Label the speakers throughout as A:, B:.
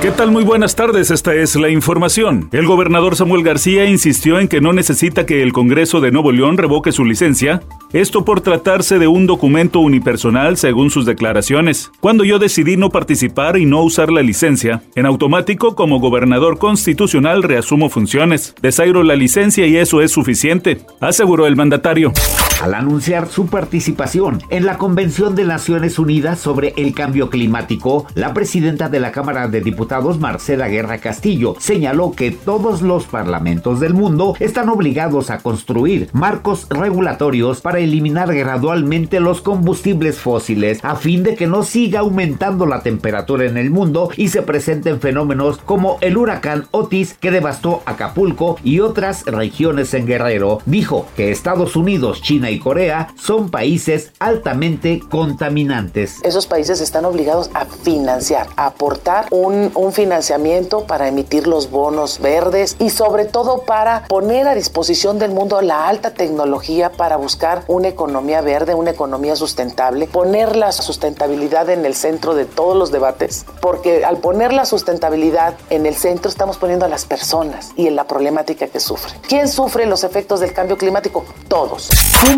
A: ¿Qué tal? Muy buenas tardes, esta es la información. El gobernador Samuel García insistió en que no necesita que el Congreso de Nuevo León revoque su licencia, esto por tratarse de un documento unipersonal según sus declaraciones. Cuando yo decidí no participar y no usar la licencia, en automático como gobernador constitucional reasumo funciones, desairo la licencia y eso es suficiente, aseguró el mandatario
B: al anunciar su participación en la Convención de Naciones Unidas sobre el Cambio Climático, la presidenta de la Cámara de Diputados, Marcela Guerra Castillo, señaló que todos los parlamentos del mundo están obligados a construir marcos regulatorios para eliminar gradualmente los combustibles fósiles a fin de que no siga aumentando la temperatura en el mundo y se presenten fenómenos como el huracán Otis que devastó Acapulco y otras regiones en Guerrero. Dijo que Estados Unidos, China y Corea son países altamente contaminantes.
C: Esos países están obligados a financiar, a aportar un, un financiamiento para emitir los bonos verdes y sobre todo para poner a disposición del mundo la alta tecnología para buscar una economía verde, una economía sustentable, poner la sustentabilidad en el centro de todos los debates, porque al poner la sustentabilidad en el centro estamos poniendo a las personas y en la problemática que sufren. ¿Quién sufre los efectos del cambio climático? Todos.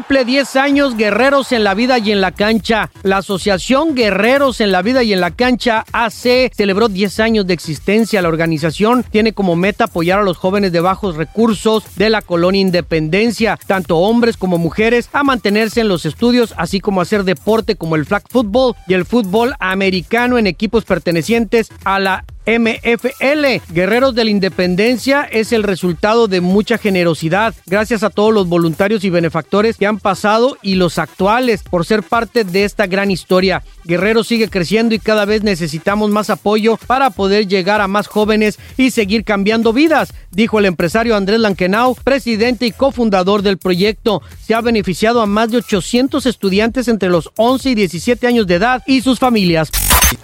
D: Cumple 10 años Guerreros en la Vida y en la Cancha. La Asociación Guerreros en la Vida y en la Cancha AC celebró 10 años de existencia. La organización tiene como meta apoyar a los jóvenes de bajos recursos de la colonia Independencia, tanto hombres como mujeres, a mantenerse en los estudios, así como hacer deporte como el flag football y el fútbol americano en equipos pertenecientes a la MFL. Guerreros de la Independencia es el resultado de mucha generosidad. Gracias a todos los voluntarios y benefactores que han pasado y los actuales por ser parte de esta gran historia. Guerrero sigue creciendo y cada vez necesitamos más apoyo para poder llegar a más jóvenes y seguir cambiando vidas, dijo el empresario Andrés Lankenau, presidente y cofundador del proyecto. Se ha beneficiado a más de 800 estudiantes entre los 11 y 17 años de edad y sus familias.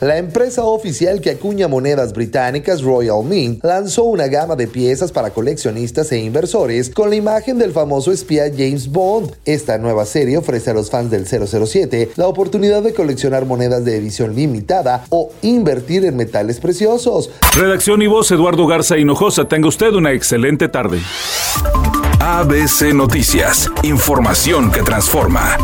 E: La empresa oficial que acuña monedas británicas Royal Mint lanzó una gama de piezas para coleccionistas e inversores con la imagen del famoso espía James Bond. Esta nueva serie ofrece a los fans del 007 la oportunidad de coleccionar monedas de edición limitada o invertir en metales preciosos.
A: Redacción y voz Eduardo Garza Hinojosa. Tenga usted una excelente tarde.
F: ABC Noticias. Información que transforma.